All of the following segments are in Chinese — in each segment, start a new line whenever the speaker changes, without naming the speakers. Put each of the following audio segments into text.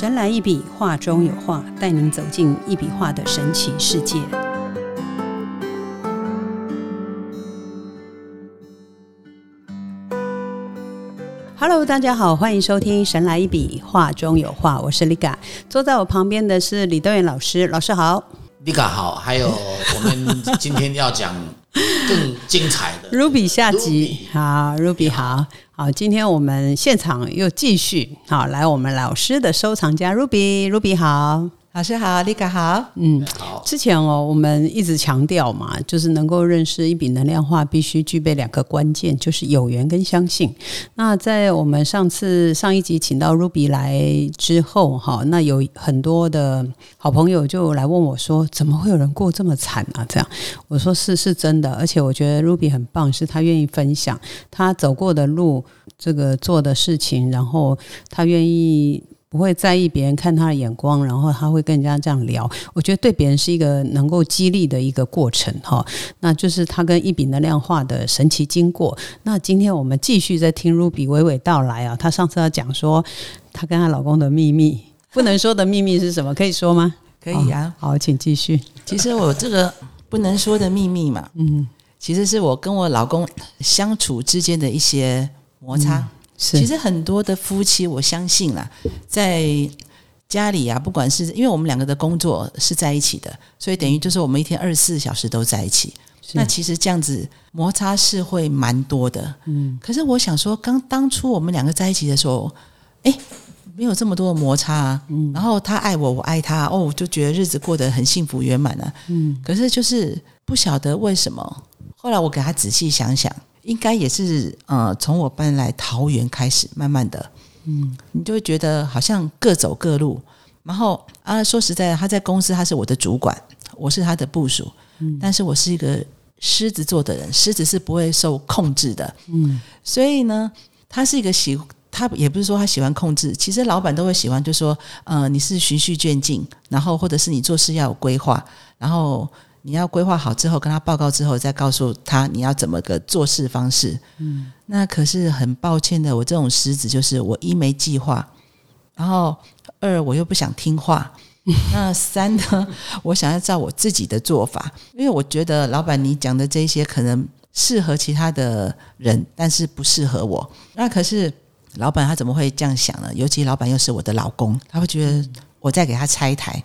神来一笔，画中有画，带您走进一笔画的神奇世界。Hello，大家好，欢迎收听《神来一笔，画中有画》，我是 Liga，坐在我旁边的是李德元老师，老师好。
丽卡好，还有我们今天要讲更精彩的。
Ruby 下集，好，Ruby 好好，今天我们现场又继续好来我们老师的收藏家 Ruby，Ruby 好。
老师好，丽卡好。
嗯，之前哦，我们一直强调嘛，就是能够认识一笔能量化，必须具备两个关键，就是有缘跟相信。那在我们上次上一集请到 Ruby 来之后，哈，那有很多的好朋友就来问我说，怎么会有人过这么惨啊？这样，我说是是真的，而且我觉得 Ruby 很棒，是他愿意分享他走过的路，这个做的事情，然后他愿意。不会在意别人看他的眼光，然后他会跟人家这样聊。我觉得对别人是一个能够激励的一个过程哈。那就是他跟一笔能量化的神奇经过。那今天我们继续在听 Ruby 娓娓道来啊。她上次要讲说她跟她老公的秘密，不能说的秘密是什么？可以说吗？
可以啊。
好，请继续。
其实我这个不能说的秘密嘛，嗯，其实是我跟我老公相处之间的一些摩擦。其实很多的夫妻，我相信啦，在家里啊，不管是因为我们两个的工作是在一起的，所以等于就是我们一天二十四小时都在一起。那其实这样子摩擦是会蛮多的。嗯，可是我想说，刚当初我们两个在一起的时候，哎，没有这么多的摩擦啊。嗯，然后他爱我，我爱他，哦，就觉得日子过得很幸福圆满了。嗯，可是就是不晓得为什么，后来我给他仔细想想。应该也是呃，从我搬来桃园开始，慢慢的，嗯，你就会觉得好像各走各路。然后啊，说实在，他在公司他是我的主管，我是他的部署，嗯，但是我是一个狮子座的人，狮子是不会受控制的，嗯，所以呢，他是一个喜，他也不是说他喜欢控制，其实老板都会喜欢，就说呃，你是循序渐进，然后或者是你做事要有规划，然后。你要规划好之后，跟他报告之后，再告诉他你要怎么个做事方式。嗯，那可是很抱歉的，我这种狮子就是我一没计划，然后二我又不想听话，那三呢，我想要照我自己的做法，因为我觉得老板你讲的这些可能适合其他的人，但是不适合我。那可是老板他怎么会这样想呢？尤其老板又是我的老公，他会觉得我在给他拆台。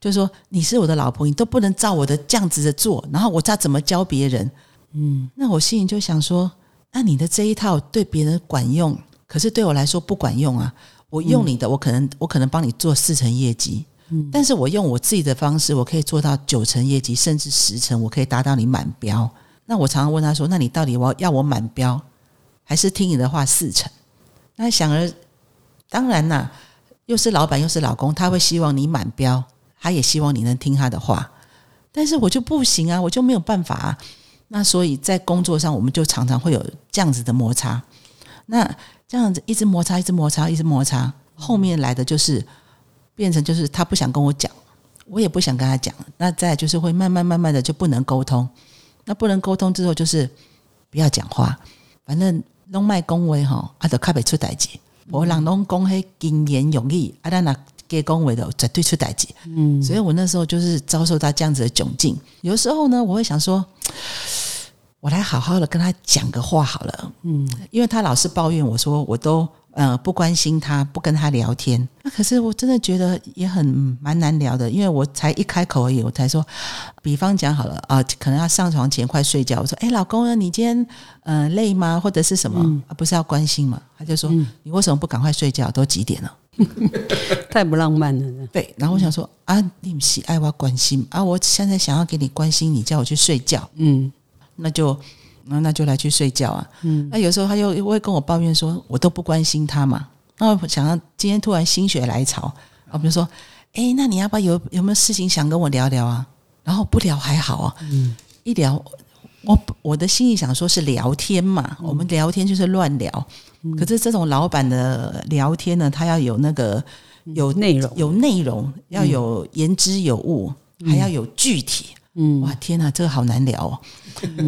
就说你是我的老婆，你都不能照我的这样子的做，然后我再怎么教别人？嗯，那我心里就想说，那你的这一套对别人管用，可是对我来说不管用啊！我用你的，我可能我可能帮你做四成业绩，嗯，但是我用我自己的方式，我可以做到九成业绩，甚至十成，我可以达到你满标。那我常常问他说，那你到底我要我满标，还是听你的话四成？那想而当然啦，又是老板又是老公，他会希望你满标。他也希望你能听他的话，但是我就不行啊，我就没有办法啊。那所以在工作上，我们就常常会有这样子的摩擦。那这样子一直摩擦，一直摩擦，一直摩擦，后面来的就是变成就是他不想跟我讲，我也不想跟他讲。那再就是会慢慢慢慢的就不能沟通。那不能沟通之后，就是不要讲话，反正拢卖恭维哈，啊，就卡不出代志。我让拢讲嘿经言容易，啊，咱那。给恭维的绝对出代际，嗯，所以我那时候就是遭受到这样子的窘境。有时候呢，我会想说，我来好好的跟他讲个话好了，嗯，因为他老是抱怨我说，我都呃不关心他，不跟他聊天。那可是我真的觉得也很蛮难聊的，因为我才一开口而已，我才说，比方讲好了啊，可能要上床前快睡觉，我说，哎，老公啊，你今天呃累吗？或者是什么？啊，不是要关心吗？他就说，你为什么不赶快睡觉？都几点了？
太不浪漫了。
对，然后我想说啊，你不是爱我关心啊，我现在想要给你关心，你叫我去睡觉，嗯，那就那那就来去睡觉啊，嗯，那有时候他又会跟我抱怨说，我都不关心他嘛，那我想到今天突然心血来潮啊，比如说，哎，那你要不要有有没有事情想跟我聊聊啊？然后不聊还好啊，嗯，一聊。我我的心里想说，是聊天嘛，我们聊天就是乱聊。可是这种老板的聊天呢，他要有那个有
内容，
有内容，要有言之有物，还要有具体。嗯，哇，天哪，这个好难聊哦。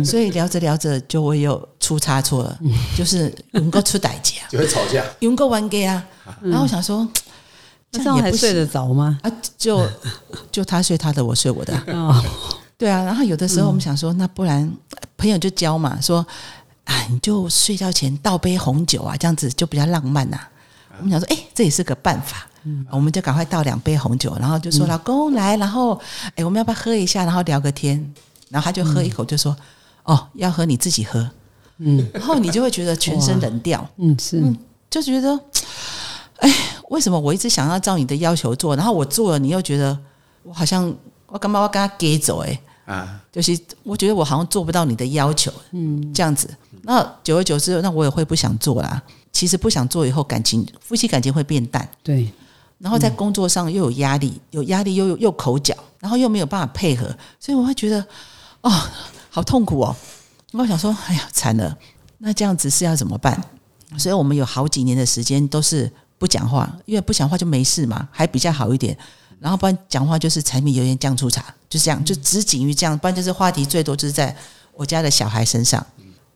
所以聊着聊着就会有出差错了，就是能够出代价，
就会吵架，
能够玩 gay 啊。然后我想说，
这样还睡得着吗？
啊，就就他睡他的，我睡我的。哦，对啊。然后有的时候我们想说，那不然朋友就教嘛，说啊，你就睡觉前倒杯红酒啊，这样子就比较浪漫呐。我们想说，哎，这也是个办法。嗯，我们就赶快倒两杯红酒，然后就说老公来，然后哎，我们要不要喝一下，然后聊个天？然后他就喝一口，就说哦，要喝你自己喝。嗯，然后你就会觉得全身冷掉。
嗯，是，
就觉得哎，为什么我一直想要照你的要求做，然后我做了，你又觉得我好像我干嘛要跟他给走？哎，啊，就是我觉得我好像做不到你的要求。嗯，这样子，那久而久之，那我也会不想做啦。其实不想做以后，感情夫妻感情会变淡。
对。
然后在工作上又有压力，有压力又又又口角，然后又没有办法配合，所以我会觉得哦，好痛苦哦。我想说，哎呀，惨了，那这样子是要怎么办？所以我们有好几年的时间都是不讲话，因为不讲话就没事嘛，还比较好一点。然后不然讲话就是柴米油盐酱醋茶，就这样，就只仅于这样。不然就是话题最多就是在我家的小孩身上。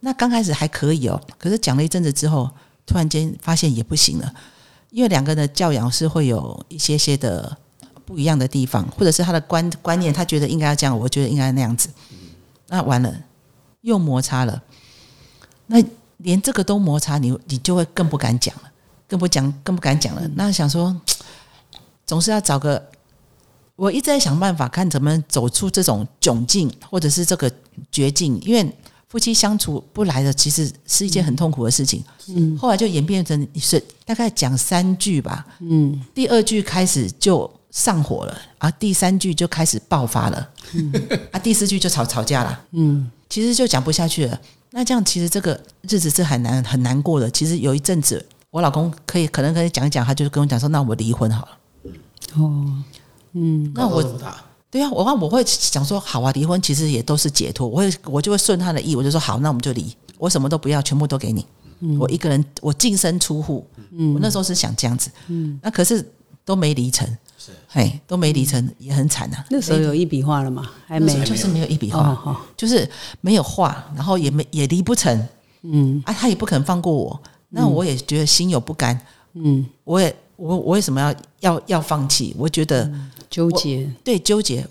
那刚开始还可以哦，可是讲了一阵子之后，突然间发现也不行了。因为两个人的教养是会有一些些的不一样的地方，或者是他的观观念，他觉得应该要这样，我觉得应该那样子。那完了，又摩擦了。那连这个都摩擦，你你就会更不敢讲了，更不讲，更不敢讲了。那想说，总是要找个，我一直在想办法，看怎么走出这种窘境，或者是这个绝境，因为。夫妻相处不来的，其实是一件很痛苦的事情。嗯，后来就演变成是大概讲三句吧。嗯，第二句开始就上火了，啊，第三句就开始爆发了。嗯，啊，第四句就吵吵架了。嗯，其实就讲不下去了。那这样其实这个日子是很难很难过的。其实有一阵子，我老公可以可能可以讲一讲，他就跟我讲说：“那我离婚好了。”哦，嗯，那我。对啊，我我会想说好啊，离婚其实也都是解脱。我会我就会顺他的意，我就说好，那我们就离，我什么都不要，全部都给你。我一个人，我净身出户。我那时候是想这样子。嗯那可是都没离成，是嘿都没离成，也很惨呐。
那时候有一笔画了吗？还没，
就是没有一笔画，就是没有画，然后也没也离不成。嗯啊，他也不肯放过我，那我也觉得心有不甘。嗯，我也我我为什么要要要放弃？我觉得。
纠结
对纠结，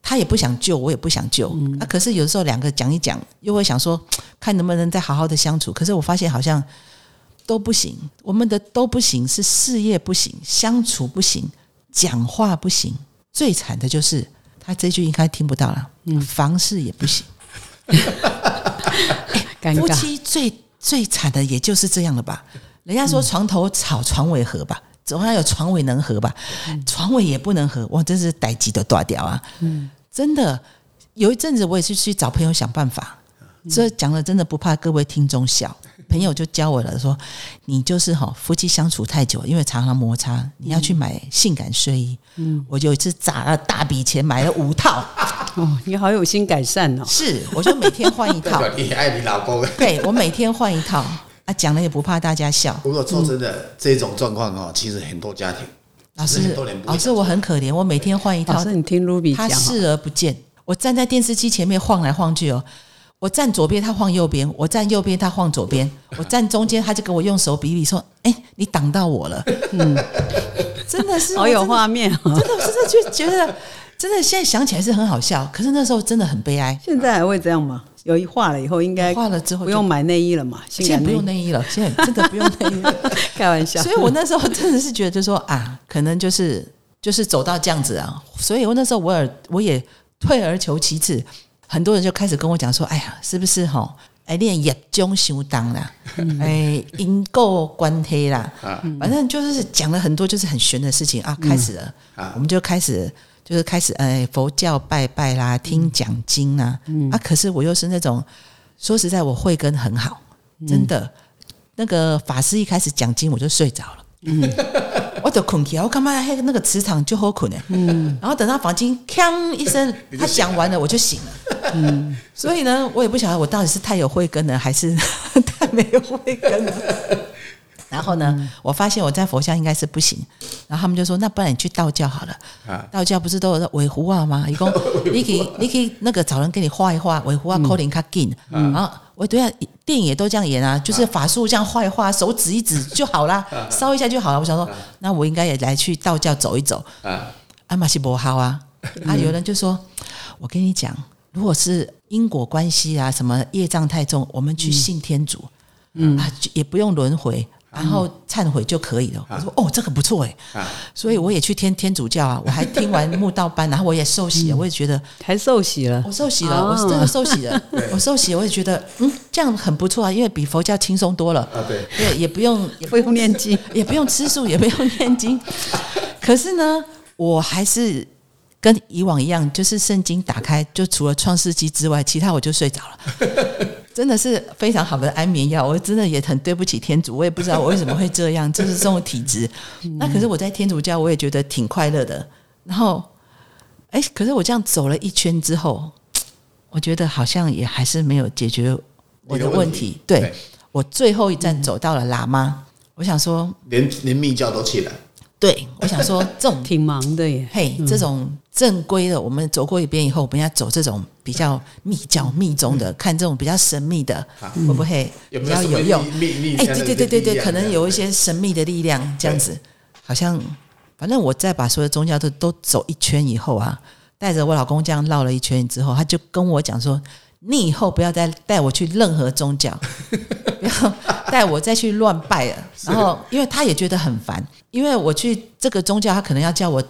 他也不想救，我也不想救。啊，可是有时候两个讲一讲，又会想说，看能不能再好好的相处。可是我发现好像都不行，我们的都不行，是事业不行，相处不行，讲话不行。最惨的就是他这句应该听不到了。嗯，房事也不行。夫妻最最惨的也就是这样了吧？人家说床头吵，床尾和吧。总要有床尾能合吧，床尾也不能合，哇，真是逮鸡都断掉啊！嗯，真的有一阵子我也是去找朋友想办法，这讲了真的不怕各位听众笑，朋友就教我了，说你就是哈夫妻相处太久，因为常常摩擦，你要去买性感睡衣。嗯，我就一次砸了大笔钱买了五套。
哦，你好有心改善哦。
是，我就每天换一套。
你爱你老公。
对，我每天换一套。啊，讲了也不怕大家笑。
不过说真的，这种状况哦，其实很多家庭，
老师，老师，我很可怜，我每天换一套。
老师，你听 Ruby
讲，他视而不见。我站在电视机前面晃来晃去哦，我站左边，他晃右边；我站右边，他晃左边；我站中间，他就跟我用手比比说：“哎，你挡到我了。”嗯，真的是
好有画面，
真的，真的就觉得，真的现在想起来是很好笑，可是那时候真的很悲哀。
现在还会这样吗？有一化了以后，应该
化了之后
不用买内衣了嘛？
现在不用内衣了，现在 真的不用内衣了，
开玩笑。
所以我那时候真的是觉得，就说啊，可能就是就是走到这样子啊。所以我那时候我也我也退而求其次，很多人就开始跟我讲说：“哎呀，是不是哈？哎，练业中修当啦，哎，因果关黑啦，反正就是讲了很多就是很玄的事情啊。”开始了，我们就开始。就是开始，哎，佛教拜拜啦，听讲经啊，啊，可是我又是那种，说实在，我慧根很好，真的。那个法师一开始讲经，我就睡着了，嗯，我就困起来，我干嘛？嘿，那个磁场就好困呢，嗯，然后等到房间锵一声，他讲完了，我就醒了，嗯，所以呢，我也不晓得我到底是太有慧根了，还是 太没有慧根了。然后呢，我发现我在佛教应该是不行，然后他们就说：“那不然你去道教好了。”道教不是都有尾狐啊吗？一共你可以你可以那个找人给你画一画尾狐啊，扣零卡紧。然后我对啊，电影也都这样演啊，就是法术这样画一画，手指一指就好啦，烧一下就好了。我想说，那我应该也来去道教走一走。啊，阿玛西伯哈啊。啊，有人就说：“我跟你讲，如果是因果关系啊，什么业障太重，我们去信天主。”嗯啊，也不用轮回，然后忏悔就可以了。我说哦，这个不错哎，所以我也去天天主教啊，我还听完墓道班，然后我也受洗了，我也觉得
还受洗了，
我受洗了，我真的受洗了，我受洗，我也觉得嗯，这样很不错啊，因为比佛教轻松多了。啊，
对，
对，也不用
也不用念经，
也不用吃素，也不用念经，可是呢，我还是跟以往一样，就是圣经打开，就除了创世纪之外，其他我就睡着了。真的是非常好的安眠药，我真的也很对不起天主，我也不知道我为什么会这样，就是这种体质。那可是我在天主教，我也觉得挺快乐的。然后，哎，可是我这样走了一圈之后，我觉得好像也还是没有解决我的问题。对我最后一站走到了喇嘛，我想说，
连连密教都起来。
对，我想说 这种
挺忙的耶。
嘿，这种正规的，我们走过一遍以后，我们要走这种比较密教密宗的，看这种比较神秘的，会不会比较有用？
哎，
对对对对对，可能有一些神秘的力量，这样子，好像反正我再把所有宗教都都走一圈以后啊，带着我老公这样绕了一圈之后，他就跟我讲说。你以后不要再带我去任何宗教，带我再去乱拜了。然后，因为他也觉得很烦，因为我去这个宗教，他可能要叫我。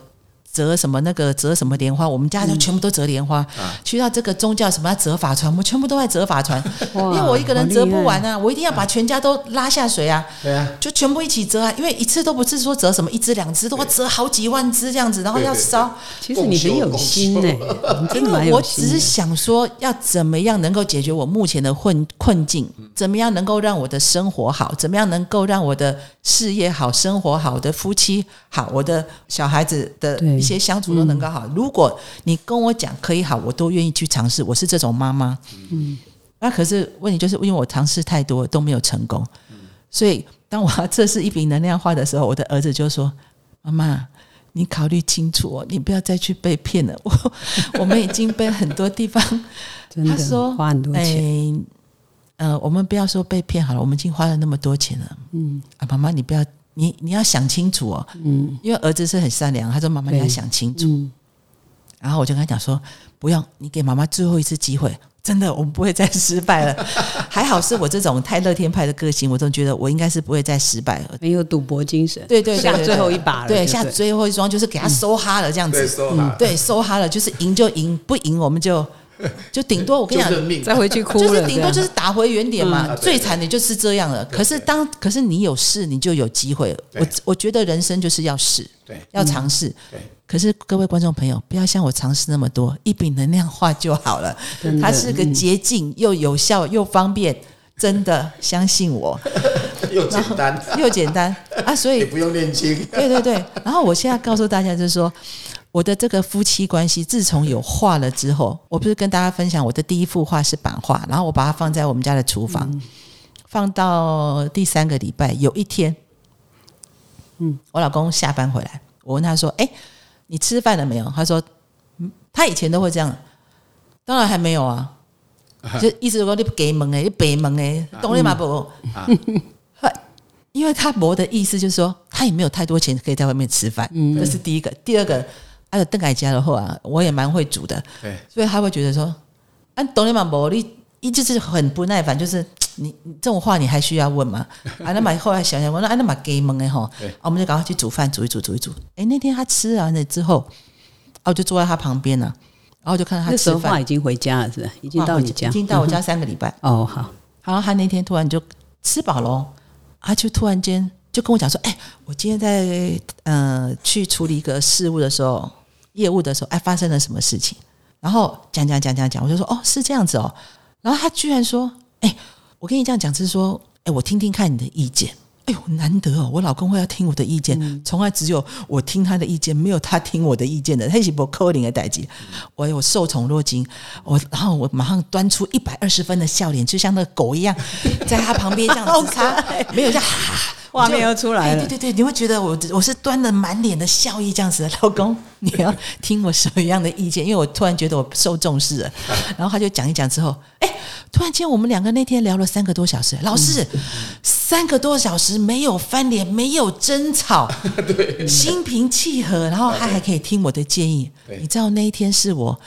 折什么那个折什么莲花，我们家就全部都折莲花。去到这个宗教什么要折法船，我们全部都在折法船，因为我一个人折不完啊，我一定要把全家都拉下水啊。
对啊，
就全部一起折啊，因为一次都不是说折什么一只两只，都要折好几万只这样子，然后要烧。
其实你很有心呢，
因为我只是想说要怎么样能够解决我目前的困困境，怎么样能够让我的生活好，怎么样能够让我的事业好，生活好，我的夫妻好，我的小孩子的。一些相处都能够好。如果你跟我讲可以好，我都愿意去尝试。我是这种妈妈，嗯，那可是问题就是因为我尝试太多都没有成功，所以当我要测试一笔能量化的时候，我的儿子就说：“妈妈，你考虑清楚哦，你不要再去被骗了。我我们已经被很多地方，
他说花很多钱，
呃，我们不要说被骗好了，我们已经花了那么多钱了。嗯，啊，妈妈，你不要。”你你要想清楚哦，嗯，因为儿子是很善良，他说妈妈你要想清楚，然后我就跟他讲说，不用，你给妈妈最后一次机会，真的，我们不会再失败了。还好是我这种太乐天派的个性，我总觉得我应该是不会再失败了，
没有赌博精神，
对对，
下最后一把了，
对，下最后一桩就是给他收哈了这样子，嗯对，收哈了，就是赢就赢，不赢我们就。就顶多我跟你讲，
再回去哭
就是顶多就是打回原点嘛。最惨的就是这样了。可是当可是你有事，你就有机会了。我我觉得人生就是要试，
对，
要尝试。对。可是各位观众朋友，不要像我尝试那么多，一笔能量化就好了。它是个捷径，又有效又方便，真的相信我。
又简单
又简单啊！所以
不用念经。
对对对。然后我现在告诉大家就是说。我的这个夫妻关系，自从有画了之后，我不是跟大家分享我的第一幅画是版画，然后我把它放在我们家的厨房，放到第三个礼拜，有一天，嗯，我老公下班回来，我问他说：“哎，你吃饭了没有？”他说：“嗯，他以前都会这样，当然还没有啊，就意思说你给门哎，你北门哎，懂了吗？不，因为他伯的意思就是说，他也没有太多钱可以在外面吃饭，这是第一个，第二个。还有邓改家的话，我也蛮会煮的，
对，
所以他会觉得说，啊，懂你嘛不？你一直是很不耐烦，就是你你这种话你还需要问吗？啊，那么后来想想，我说啊，那么给蒙哎哈，我们就赶快去煮饭，煮一煮，煮一煮。哎，那天他吃完了之后，我就坐在他旁边呢，然后就看到他吃饭，
已经回家了，是吧？已经到你家，
已经到我家三个礼拜。
哦，好，
然后他那天突然就吃饱了，他就突然间就跟我讲说，哎，我今天在呃去处理一个事务的时候。业务的时候，哎，发生了什么事情？然后讲讲讲讲讲，我就说哦，是这样子哦。然后他居然说，哎，我跟你这样讲，是说，哎，我听听看你的意见。哎呦，难得哦，我老公会要听我的意见，从来只有我听他的意见，没有他听我的意见的。他是不扣零的代际，我我受宠若惊，我然后我马上端出一百二十分的笑脸，就像那个狗一样，在他旁边这样子擦，没有这样。
画面又出来了。
对对对，你会觉得我我是端了满脸的笑意这样子，老公，你要听我什么样的意见？因为我突然觉得我受重视了。然后他就讲一讲之后，哎，突然间我们两个那天聊了三个多小时，老师，三个多小时没有翻脸，没有争吵，
对，
心平气和，然后他还可以听我的建议。你知道那一天是我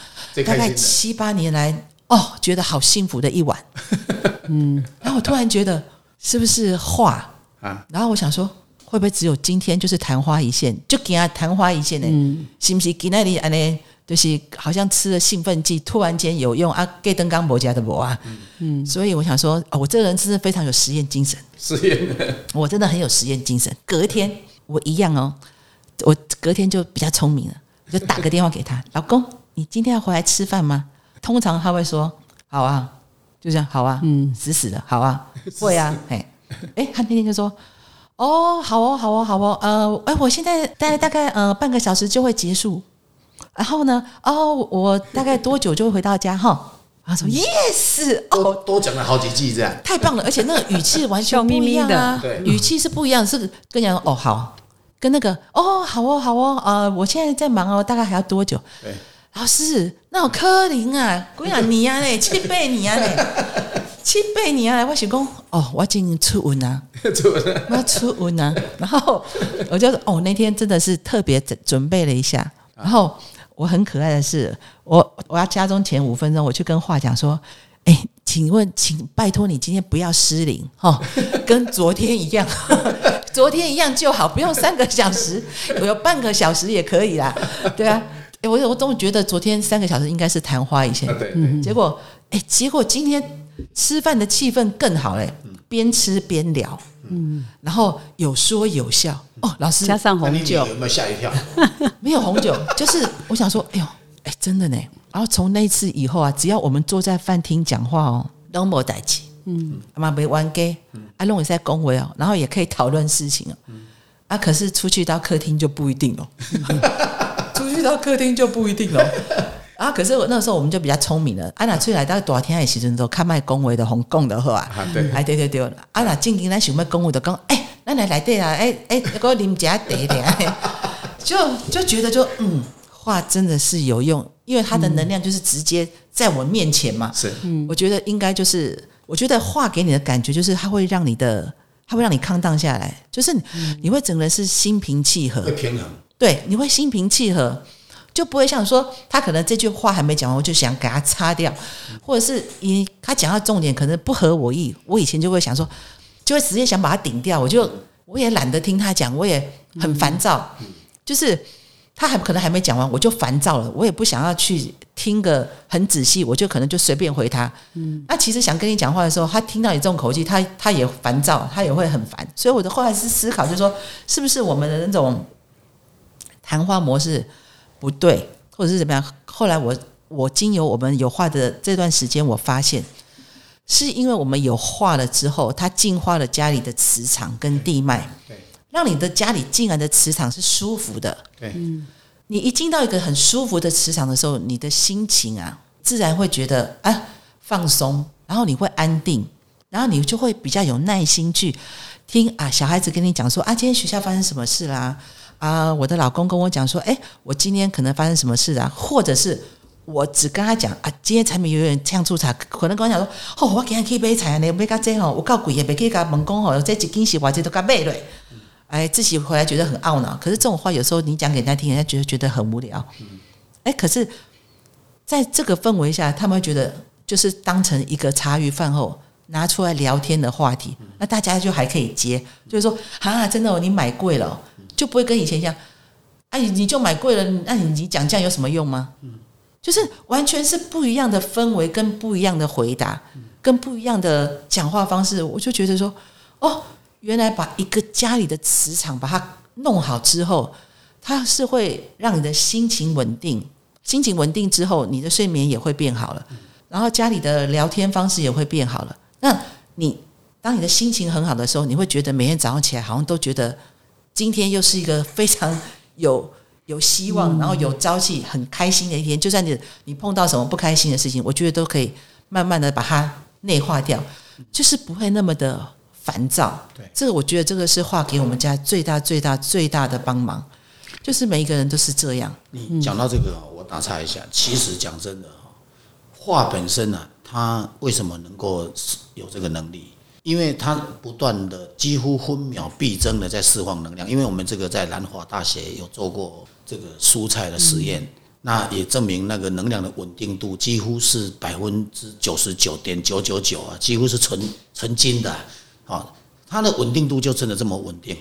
大概七八年来哦，觉得好幸福的一晚。嗯，然后我突然觉得是不是话啊？然后我想说，会不会只有今天就是昙花一现，就给他昙花一现呢？嗯，是不是给那里安呢？就是好像吃了兴奋剂，突然间有用啊？给登刚伯家的伯啊，嗯，所以我想说，哦，我这个人真是非常有实验精神，
实验，
我真的很有实验精神。隔天我一样哦，我隔天就比较聪明了，就打个电话给他，老公，你今天要回来吃饭吗？通常他会说，好啊。就这样，好啊，嗯，死死的，好啊，会啊，哎，哎，他那天就说，哦，好哦，好哦，好哦，呃，哎，我现在大概大概呃半个小时就会结束，然后呢，哦，我大概多久就会回到家哈？他说，yes，
哦，多讲了好几句这样，
太棒了，而且那个语气 完全不一样啊，
对，
语气是不一样，是跟讲哦好，跟那个哦好哦好哦，呃，我现在在忙哦，大概还要多久？
对。
老师，那有柯林啊，几啊年啊嘞，七八年啊嘞，七八年啊！我想讲，哦，我今天出温 啊，我要出温啊。然后我就哦，那天真的是特别准备了一下。然后我很可爱的是，我我要家中前五分钟，我去跟画讲说，哎，请问，请拜托你今天不要失灵哦，跟昨天一样，昨天一样就好，不用三个小时，我有半个小时也可以啦，对啊。哎，我我总觉得昨天三个小时应该是昙花一现，
嗯，
结果哎，结果今天吃饭的气氛更好嘞，边吃边聊，嗯，然后有说有笑。哦，老师。
加上红酒。
有没有吓一跳？
没有红酒，就是我想说，哎呦，哎，真的呢。然后从那次以后啊，只要我们坐在饭厅讲话哦，都没代气，嗯，嘛没玩 gay，啊，弄也在恭维哦，然后也可以讨论事情哦，啊，可是出去到客厅就不一定了。去到客厅就不一定了啊！可是我那时候我们就比较聪明了。安娜出来到多天的时阵都看卖恭维的红供的话，
对，
哎对对对，安娜静静来想卖恭维的讲，哎，那来来对啊，哎哎，那个林家得的，就就觉得就嗯，话真的是有用，因为它的能量就是直接在我面前嘛。
是，
我觉得应该就是，我觉得话给你的感觉就是，它会让你的，它会让你康荡下来，就是你会整个人是心平气和，
会平衡。
对，你会心平气和，就不会像说他可能这句话还没讲完，我就想给他擦掉，或者是你他讲到重点可能不合我意，我以前就会想说，就会直接想把他顶掉，我就我也懒得听他讲，我也很烦躁，就是他还可能还没讲完，我就烦躁了，我也不想要去听个很仔细，我就可能就随便回他。那其实想跟你讲话的时候，他听到你这种口气，他他也烦躁，他也会很烦，所以我的后来是思考，就是说是不是我们的那种。谈话模式不对，或者是怎么样？后来我我经由我们有画的这段时间，我发现是因为我们有画了之后，它净化了家里的磁场跟地脉，
对，
让你的家里进来的磁场是舒服的。
对，
你一进到一个很舒服的磁场的时候，你的心情啊，自然会觉得啊放松，然后你会安定，然后你就会比较有耐心去听啊小孩子跟你讲说啊，今天学校发生什么事啦。啊，啊我的老公跟我讲说，哎，我今天可能发生什么事啊？或者是我只跟他讲啊，今天产品有点呛出茶，可能跟我讲说，哦，我今天去买菜你买个这吼，我告贵也别去甲门工吼，这几件事我这都甲买嘞，哎，自己回来觉得很懊恼。可是这种话有时候你讲给人家听，人家觉得觉得很无聊。哎，可是在这个氛围下，他们会觉得就是当成一个茶余饭后拿出来聊天的话题，那大家就还可以接，就是说啊，真的哦，你买贵了。就不会跟以前一样，哎，你就买贵了，那你你讲这样有什么用吗？嗯，就是完全是不一样的氛围，跟不一样的回答，跟不一样的讲话方式。我就觉得说，哦，原来把一个家里的磁场把它弄好之后，它是会让你的心情稳定，心情稳定之后，你的睡眠也会变好了，然后家里的聊天方式也会变好了。那你当你的心情很好的时候，你会觉得每天早上起来好像都觉得。今天又是一个非常有 有希望，然后有朝气、很开心的一天。就算你你碰到什么不开心的事情，我觉得都可以慢慢的把它内化掉，就是不会那么的烦躁。
对，
这个我觉得这个是画给我们家最大最大最大的帮忙，就是每一个人都是这样。
你讲到这个，我打岔一下，其实讲真的哈，画本身呢，它为什么能够有这个能力？因为它不断的几乎分秒必争的在释放能量。因为我们这个在南华大学有做过这个蔬菜的实验，那也证明那个能量的稳定度几乎是百分之九十九点九九九啊，几乎是纯纯金的啊，它的稳定度就真的这么稳定。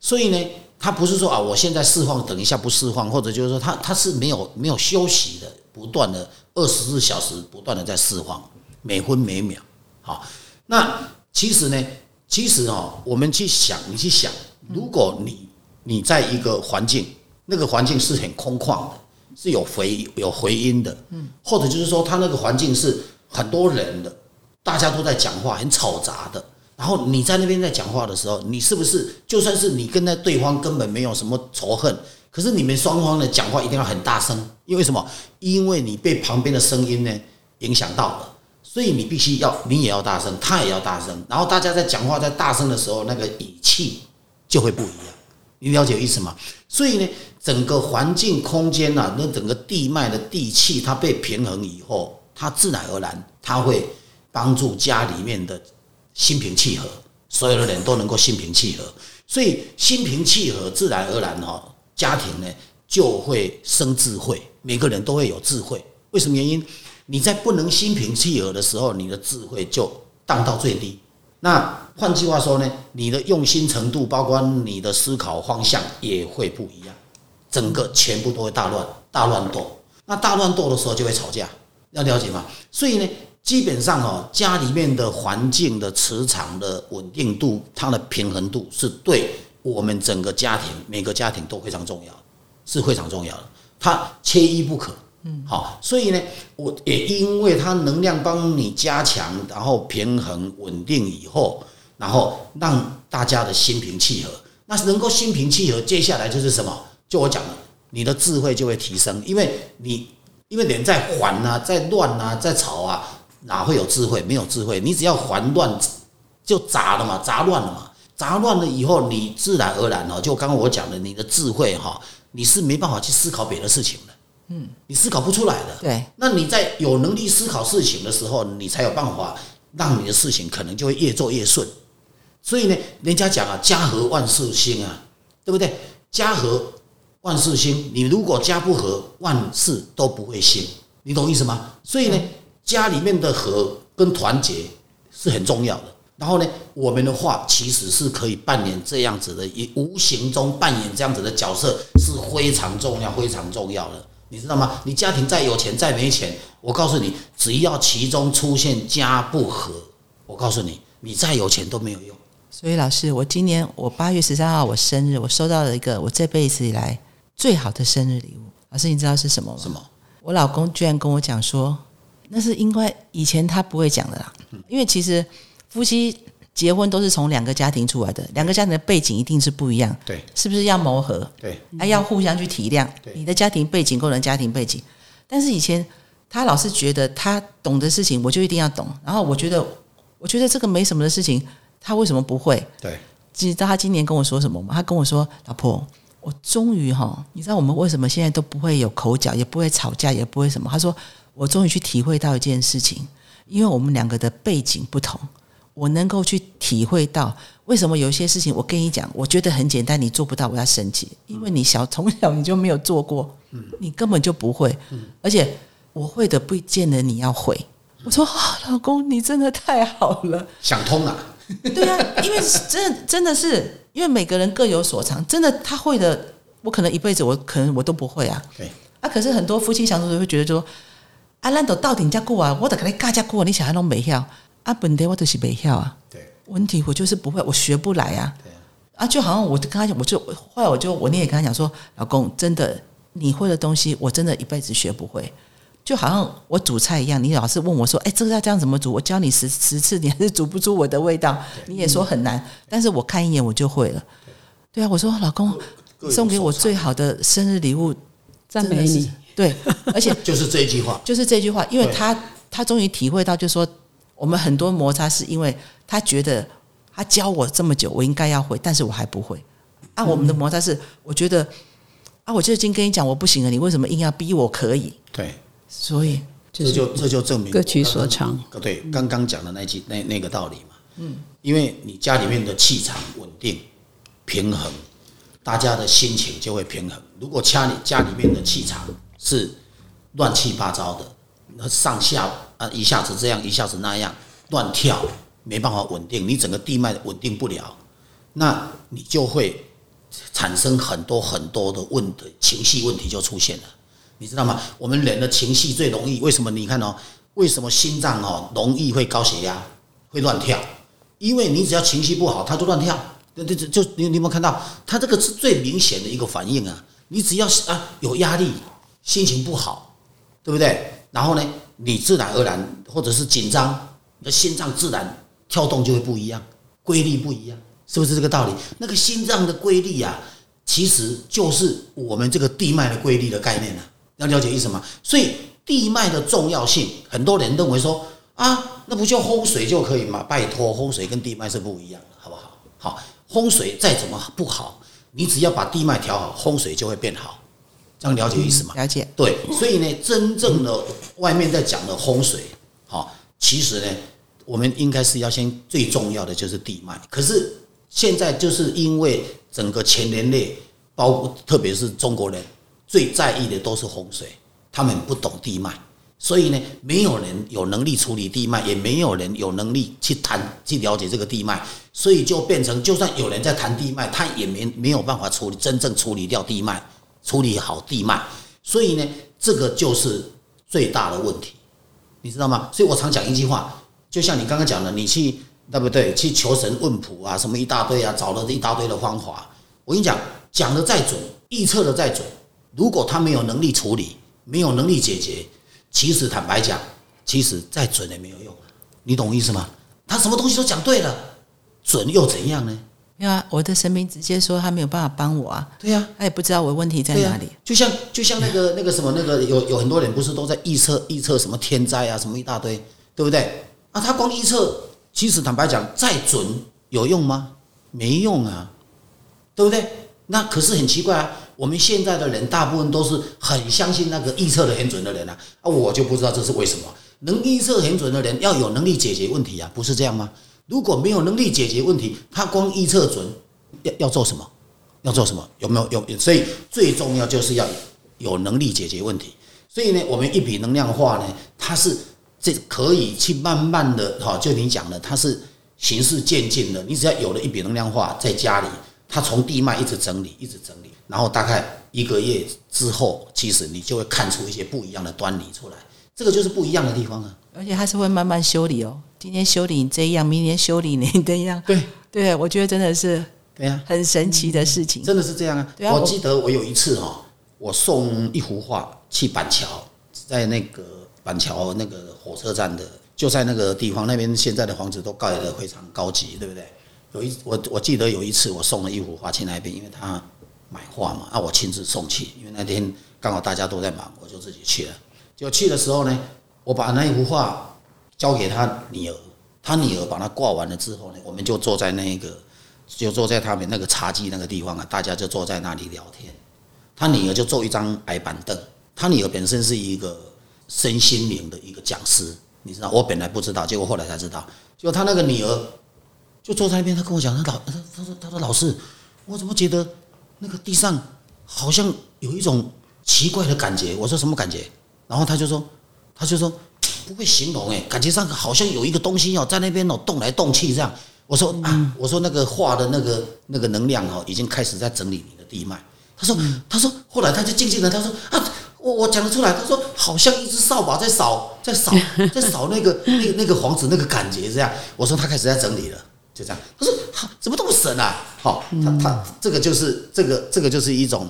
所以呢，它不是说啊，我现在释放，等一下不释放，或者就是说它它是没有没有休息的，不断的二十四小时不断的在释放，每分每秒。好，那。其实呢，其实哦，我们去想，你去想，如果你你在一个环境，那个环境是很空旷的，是有回有回音的，嗯，或者就是说，他那个环境是很多人的，大家都在讲话，很吵杂的，然后你在那边在讲话的时候，你是不是就算是你跟那对方根本没有什么仇恨，可是你们双方的讲话一定要很大声，因为什么？因为你被旁边的声音呢影响到了。所以你必须要，你也要大声，他也要大声，然后大家在讲话在大声的时候，那个语气就会不一样。你了解意思吗？所以呢，整个环境空间呐，那整个地脉的地气，它被平衡以后，它自然而然，它会帮助家里面的心平气和，所有的人都能够心平气和。所以心平气和，自然而然哈，家庭呢就会生智慧，每个人都会有智慧。为什么原因？你在不能心平气和的时候，你的智慧就荡到最低。那换句话说呢，你的用心程度，包括你的思考方向也会不一样，整个全部都会大乱大乱斗。那大乱斗的时候就会吵架，要了解吗？所以呢，基本上哦，家里面的环境的磁场的稳定度，它的平衡度是对我们整个家庭每个家庭都非常重要，是非常重要的，它缺一不可。嗯，好，所以呢，我也因为它能量帮你加强，然后平衡稳定以后，然后让大家的心平气和。那是能够心平气和，接下来就是什么？就我讲的，你的智慧就会提升，因为你因为人在缓啊，在乱啊，在吵啊，哪会有智慧？没有智慧，你只要缓乱就杂了嘛，杂乱了嘛，杂乱了以后，你自然而然哦，就刚刚我讲的，你的智慧哈，你是没办法去思考别的事情。嗯，你思考不出来的。
对，
那你在有能力思考事情的时候，你才有办法让你的事情可能就会越做越顺。所以呢，人家讲啊，家和万事兴啊，对不对？家和万事兴，你如果家不和，万事都不会兴。你懂意思吗？所以呢，家里面的和跟团结是很重要的。然后呢，我们的话其实是可以扮演这样子的，以无形中扮演这样子的角色是非常重要、非常重要的。你知道吗？你家庭再有钱再没钱，我告诉你，只要其中出现家不和，我告诉你，你再有钱都没有用。
所以老师，我今年我八月十三号我生日，我收到了一个我这辈子以来最好的生日礼物。老师，你知道是什么吗？
什么？
我老公居然跟我讲说，那是因为以前他不会讲的啦，因为其实夫妻。结婚都是从两个家庭出来的，两个家庭的背景一定是不一样，
对，
是不是要磨合？
对，
还要互相去体谅。你的家庭背景，个人家庭背景，但是以前他老是觉得他懂的事情，我就一定要懂。然后我觉得，我觉得这个没什么的事情，他为什么不会？
对，
知道他今年跟我说什么吗？他跟我说：“老婆，我终于哈，你知道我们为什么现在都不会有口角，也不会吵架，也不会什么？”他说：“我终于去体会到一件事情，因为我们两个的背景不同。”我能够去体会到为什么有些事情，我跟你讲，我觉得很简单，你做不到，我要生气，因为你小从小你就没有做过，你根本就不会，而且我会的不见得你要会。我说啊，老公，你真的太好了，
想通了。
对啊，因为真的真的是因为每个人各有所长，真的他会的，我可能一辈子我可能我都不会啊。
对
啊，可是很多夫妻相处都会觉得说，阿，兰都到顶家过啊，我得跟你尬家过，你小孩都没晓。啊，本地我都是没跳啊。
对，
问题我就是不会，我学不来啊。对啊，就好像我跟他讲，我就后来我就我你也跟他讲说，老公，真的你会的东西，我真的一辈子学不会。就好像我煮菜一样，你老是问我说，哎，这个要这样怎么煮？我教你十十次，你还是煮不出我的味道。你也说很难，但是我看一眼我就会了。对啊，我说老公，送给我最好的生日礼物，
赞美你。
对，而且
就是这一句话，
就是这句话，因为他他终于体会到，就说。我们很多摩擦是因为他觉得他教我这么久，我应该要会，但是我还不会。啊，我们的摩擦是，我觉得啊，我就已经跟你讲我不行了，你为什么硬要逼我可以？
对，
所以
这就这就证明
各取所长。
对，刚刚讲的那句那那个道理嘛。嗯，因为你家里面的气场稳定、平衡，大家的心情就会平衡。如果家里家里面的气场是乱七八糟的，那上下啊一下子这样，一下子那样乱跳，没办法稳定，你整个地脉稳定不了，那你就会产生很多很多的问的情绪问题就出现了，你知道吗？我们人的情绪最容易，为什么？你看哦，为什么心脏哦容易会高血压，会乱跳？因为你只要情绪不好，它就乱跳。对对，就你你有没有看到？它这个是最明显的一个反应啊！你只要是啊有压力，心情不好，对不对？然后呢，你自然而然或者是紧张，你的心脏自然跳动就会不一样，规律不一样，是不是这个道理？那个心脏的规律啊，其实就是我们这个地脉的规律的概念呢。要了解意思吗？所以地脉的重要性，很多人认为说啊。那不就风水就可以吗？拜托，风水跟地脉是不一样的，好不好？好，风水再怎么不好，你只要把地脉调好，风水就会变好。这样了解意思吗？
了解。
对，所以呢，真正的外面在讲的风水，好，其实呢，我们应该是要先最重要的就是地脉。可是现在就是因为整个全人类，包括特别是中国人，最在意的都是风水，他们不懂地脉。所以呢，没有人有能力处理地脉，也没有人有能力去谈、去了解这个地脉，所以就变成，就算有人在谈地脉，他也没没有办法处理真正处理掉地脉，处理好地脉。所以呢，这个就是最大的问题，你知道吗？所以我常讲一句话，就像你刚刚讲的，你去对不对？去求神问卜啊，什么一大堆啊，找了一大堆的方法。我跟你讲，讲的再准，预测的再准，如果他没有能力处理，没有能力解决。其实坦白讲，其实再准也没有用，你懂我意思吗？他什么东西都讲对了，准又怎样呢？
对啊，我的神明直接说他没有办法帮我啊。
对呀，
他也不知道我问题在哪里。
就像就像那个那个什么那个有有很多人不是都在预测预测什么天灾啊什么一大堆，对不对？啊，他光预测，其实坦白讲再准有用吗？没用啊，对不对？那可是很奇怪啊。我们现在的人大部分都是很相信那个预测的很准的人啊，啊，我就不知道这是为什么。能预测很准的人要有能力解决问题啊，不是这样吗？如果没有能力解决问题，他光预测准，要要做什么？要做什么？有没有有？所以最重要就是要有能力解决问题。所以呢，我们一笔能量化呢，它是这可以去慢慢的哈，就你讲的，它是循序渐进的。你只要有了一笔能量化在家里，它从地脉一直整理，一直整理。然后大概一个月之后，其实你就会看出一些不一样的端倪出来。这个就是不一样的地方啊！
而且它是会慢慢修理哦。今天修理你这样，明年修理你那样。
对
对，我觉得真的是
对呀，
很神奇的事情。
真的是这样啊！我记得我有一次哈，我送一幅画去板桥，在那个板桥那个火车站的，就在那个地方，那边现在的房子都盖得非常高级，对不对？有一我我记得有一次我送了一幅画去那边，因为他。买画嘛，啊，我亲自送去，因为那天刚好大家都在忙，我就自己去了。就去的时候呢，我把那一幅画交给他女儿，他女儿把它挂完了之后呢，我们就坐在那个，就坐在他们那个茶几那个地方啊，大家就坐在那里聊天。他女儿就坐一张矮板凳，他女儿本身是一个身心灵的一个讲师，你知道，我本来不知道，结果后来才知道，就他那个女儿就坐在那边，他跟我讲，他老他说他说老师，我怎么觉得？那个地上好像有一种奇怪的感觉，我说什么感觉？然后他就说，他就说不会形容哎，感觉上好像有一个东西哦，在那边哦动来动去这样。我说啊，我说那个画的那个那个能量哦，已经开始在整理你的地脉。他说，他说后来他就静静的，他说啊，我我讲得出来，他说好像一只扫把在扫，在扫，在扫那个那个那个房子那个感觉这样。我说他开始在整理了。就这样，他说：“好，怎么这么神啊？好，他他这个就是这个这个就是一种，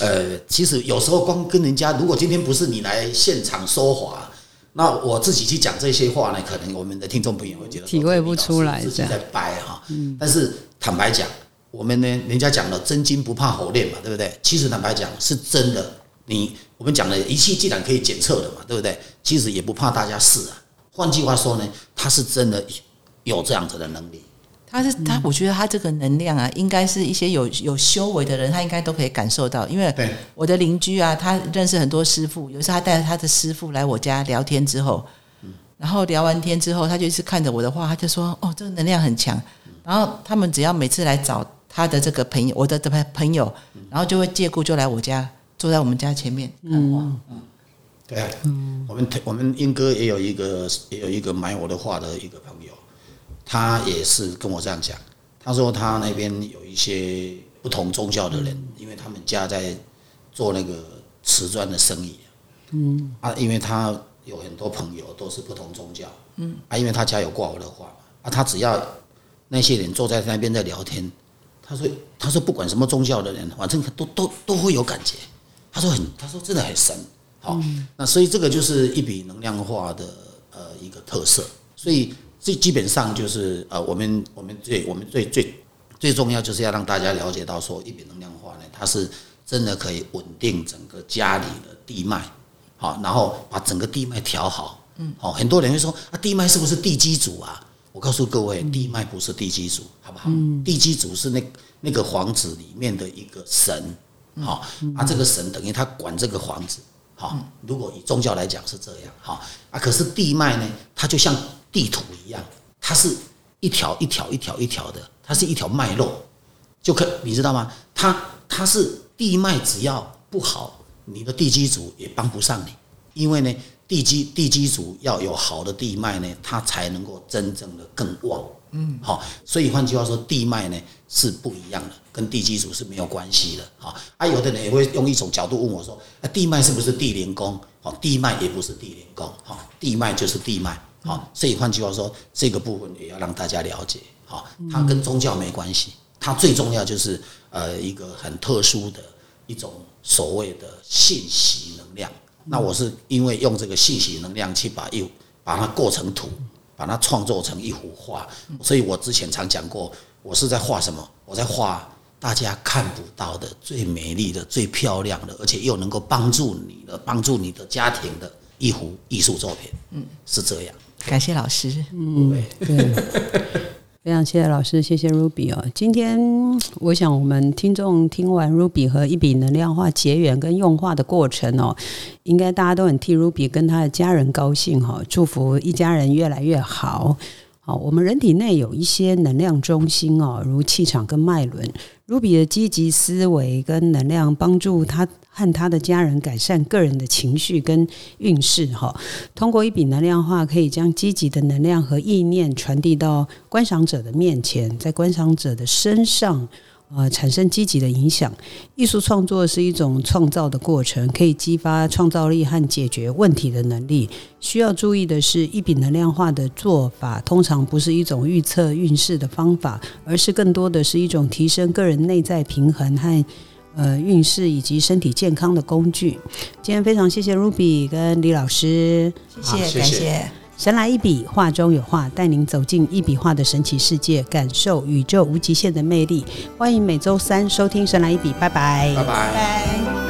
呃，其实有时候光跟人家，如果今天不是你来现场说话，那我自己去讲这些话呢，可能我们的听众朋友会觉得
体会不出来，
自己在掰哈。但是坦白讲，我们呢，人家讲了真金不怕火炼嘛，对不对？其实坦白讲是真的，你我们讲的仪器既然可以检测的嘛，对不对？其实也不怕大家试啊。换句话说呢，他是真的有这样子的能力。”
他是他，我觉得他这个能量啊，应该是一些有有修为的人，他应该都可以感受到。因为我的邻居啊，他认识很多师傅，有时候他带着他的师傅来我家聊天之后，然后聊完天之后，他就是看着我的话，他就说：“哦，这个能量很强。”然后他们只要每次来找他的这个朋友，我的朋朋友，然后就会借故就来我家，坐在我们家前面看画。嗯，
对啊，我们我们英哥也有一个也有一个买我的画的一个朋友。他也是跟我这样讲，他说他那边有一些不同宗教的人，因为他们家在做那个瓷砖的生意，嗯，啊，因为他有很多朋友都是不同宗教，嗯，啊，因为他家有挂我的画嘛，啊，他只要那些人坐在那边在聊天，他说他说不管什么宗教的人，反正都都都会有感觉，他说很他说真的很神，好，那所以这个就是一笔能量化的呃一个特色，所以。这基本上就是呃，我们我们最我们最最最重要就是要让大家了解到说，一笔能量化呢，它是真的可以稳定整个家里的地脉，好，然后把整个地脉调好，嗯，好，很多人会说啊，地脉是不是地基主啊？我告诉各位，地脉不是地基主，好不好？地基主是那那个房子里面的一个神，好，啊，这个神等于他管这个房子，好，如果以宗教来讲是这样，好，啊，可是地脉呢，它就像。地图一样，它是一条一条一条一条的，它是一条脉络，就可你知道吗？它它是地脉，只要不好，你的地基组也帮不上你，因为呢，地基地基组要有好的地脉呢，它才能够真正的更旺。嗯，好，所以换句话说，地脉呢是不一样的，跟地基组是没有关系的。好，啊，有的人也会用一种角度问我说，啊，地脉是不是地灵宫？好，地脉也不是地灵宫，好，地脉就是地脉。好，所以换句话说，这个部分也要让大家了解。好，它跟宗教没关系，它最重要就是呃一个很特殊的一种所谓的信息能量。那我是因为用这个信息能量去把一把它过成图，把它创作成一幅画。所以我之前常讲过，我是在画什么？我在画大家看不到的最美丽的、最漂亮的，而且又能够帮助你的、帮助你的家庭的一幅艺术作品。嗯，是这样。
感谢老师，
嗯，对，非常谢谢老师，谢谢 Ruby 哦。今天我想我们听众听完 Ruby 和一笔能量化结缘跟用化的过程哦，应该大家都很替 Ruby 跟他的家人高兴哈，祝福一家人越来越好。我们人体内有一些能量中心哦，如气场跟脉轮。Ruby 的积极思维跟能量帮助他和他的家人改善个人的情绪跟运势哈。通过一笔能量化，可以将积极的能量和意念传递到观赏者的面前，在观赏者的身上。呃，产生积极的影响。艺术创作是一种创造的过程，可以激发创造力和解决问题的能力。需要注意的是，一笔能量化的做法通常不是一种预测运势的方法，而是更多的是一种提升个人内在平衡和呃运势以及身体健康的工具。今天非常谢谢 Ruby 跟李老师，
谢谢，感谢。
神来一笔，画中有画，带您走进一笔画的神奇世界，感受宇宙无极限的魅力。欢迎每周三收听《神来一笔》，拜拜，
拜拜。